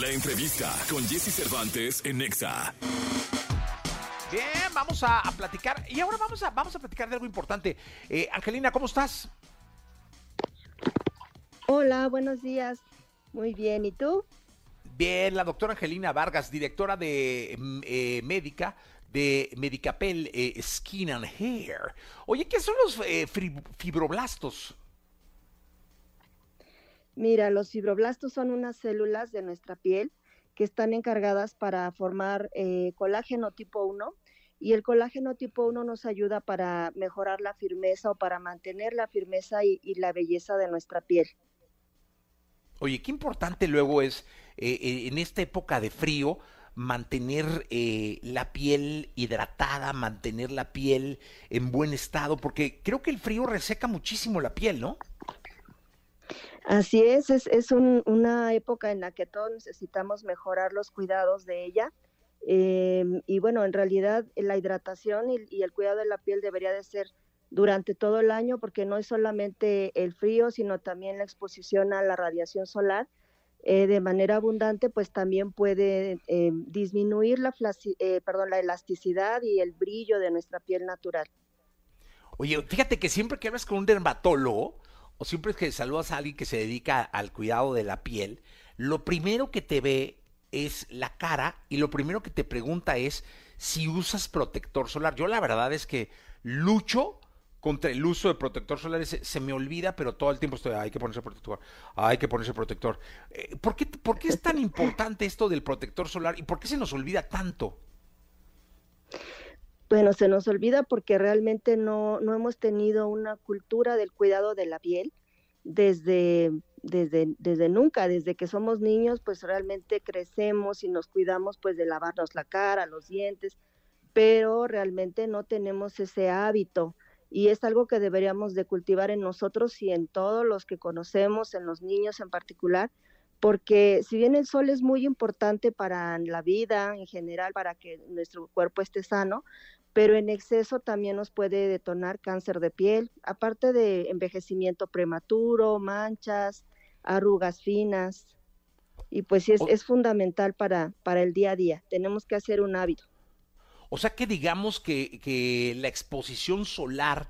La entrevista con Jesse Cervantes en Nexa. Bien, vamos a, a platicar. Y ahora vamos a, vamos a platicar de algo importante. Eh, Angelina, ¿cómo estás? Hola, buenos días. Muy bien, ¿y tú? Bien, la doctora Angelina Vargas, directora de mm, eh, médica de Medicapel eh, Skin and Hair. Oye, ¿qué son los eh, fibroblastos? Mira, los fibroblastos son unas células de nuestra piel que están encargadas para formar eh, colágeno tipo 1 y el colágeno tipo 1 nos ayuda para mejorar la firmeza o para mantener la firmeza y, la belleza de nuestra piel. Oye, qué importante luego es eh, eh, en esta época de frío mantener eh, la piel hidratada, mantener la piel en buen estado, porque creo que el frío reseca muchísimo la piel, ¿no? Así es, es, es un- una época en la que todos necesitamos mejorar los cuidados de ella. eh, y bueno, en realidad eh, la hidratación y, el cuidado de la piel debería de ser durante todo el año porque no es solamente el frío, sino también la exposición a la radiación solar eh, de manera abundante, pues también puede eh, disminuir la, eh, perdón, la elasticidad y el brillo de nuestra piel natural. Oye, fíjate que siempre que hablas con un dermatólogo o siempre que saludas a alguien que se dedica al cuidado de la piel, lo primero que te ve es la cara y lo primero que te pregunta es si usas protector solar. Yo la verdad es que lucho contra el uso de protector solar, se, se me olvida, pero todo el tiempo estoy, hay que ponerse protector, hay que ponerse protector. Eh, ¿por, qué, ¿Por qué es tan importante esto del protector solar y por qué se nos olvida tanto? Bueno, se nos olvida porque realmente no, no hemos tenido una cultura del cuidado de la piel desde, desde, desde nunca, desde que somos niños, pues realmente crecemos y nos cuidamos pues de lavarnos la cara, los dientes, pero realmente no tenemos ese hábito y es algo que deberíamos de cultivar en nosotros y en todos los que conocemos, en los niños en particular, porque si bien el sol es muy importante para la vida en general, para que nuestro cuerpo esté sano, pero en exceso también nos puede detonar cáncer de piel, aparte de envejecimiento prematuro, manchas, arrugas finas. Y pues sí, es, fundamental para, para el día a día. Tenemos que hacer un hábito. O sea que digamos que, que la exposición solar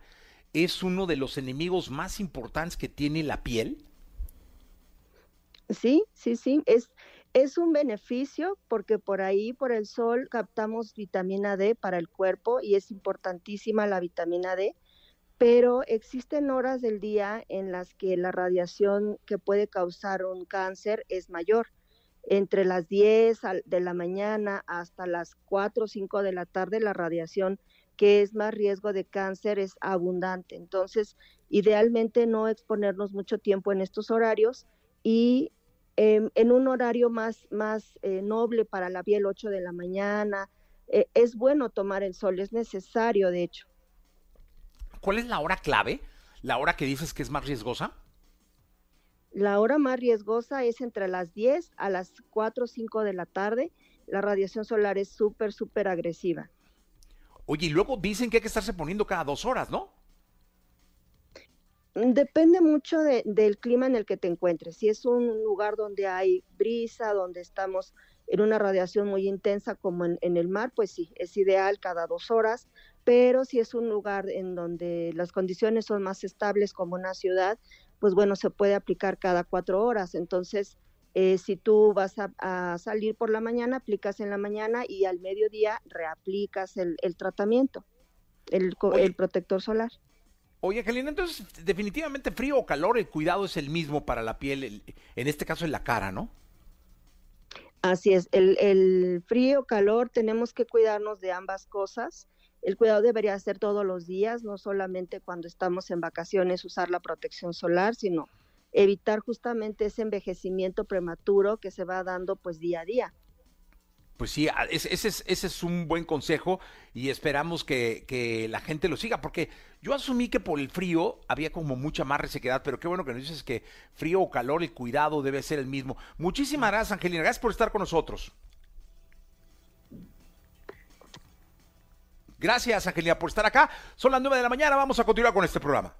es uno de los enemigos más importantes que tiene la piel. Sí, sí, sí, es, es un beneficio porque por ahí, por el sol, captamos vitamina D para el cuerpo y es importantísima la vitamina D, pero existen horas del día en las que la radiación que puede causar un cáncer es mayor. Entre las 10 al- de la mañana hasta las 4 o 5 de la tarde, la radiación que es más riesgo de cáncer es abundante. Entonces, idealmente no exponernos mucho tiempo en estos horarios y en un horario más, más eh, noble para la piel, 8 de la mañana. Eh, es bueno tomar el sol, es necesario, de hecho. ¿Cuál es la hora clave? ¿La hora que dices que es más riesgosa? La hora más riesgosa es entre las 10 a las 4 o 5 de la tarde. La radiación solar es súper, súper agresiva. Oye, y luego dicen que hay que estarse poniendo cada dos horas, ¿no? Depende mucho de- del clima en el que te encuentres. Si es un lugar donde hay brisa, donde estamos en una radiación muy intensa como en, en el mar, pues sí, es ideal cada dos horas. Pero si es un lugar en donde las condiciones son más estables como una ciudad, pues bueno, se puede aplicar cada cuatro horas. Entonces, eh, si tú vas a, a salir por la mañana, aplicas en la mañana y al mediodía reaplicas el, el tratamiento, el, el protector solar. Oye, Angelina, entonces definitivamente frío o calor, el cuidado es el mismo para la piel, el- en este caso en la cara, ¿no? Así es, el, el frío, calor, tenemos que cuidarnos de ambas cosas. El cuidado debería ser todos los días, no solamente cuando estamos en vacaciones usar la protección solar, sino evitar justamente ese envejecimiento prematuro que se va dando pues día a día. Pues sí, ese, es, ese es un buen consejo y esperamos que, que la gente lo siga, porque yo asumí que por el frío había como mucha más resequedad, pero qué bueno que nos dices que frío o calor, el cuidado debe ser el mismo. Muchísimas gracias, Angelina, gracias por estar con nosotros. Gracias, Angelina, por estar acá. Son las nueve de la mañana, vamos a continuar con este programa.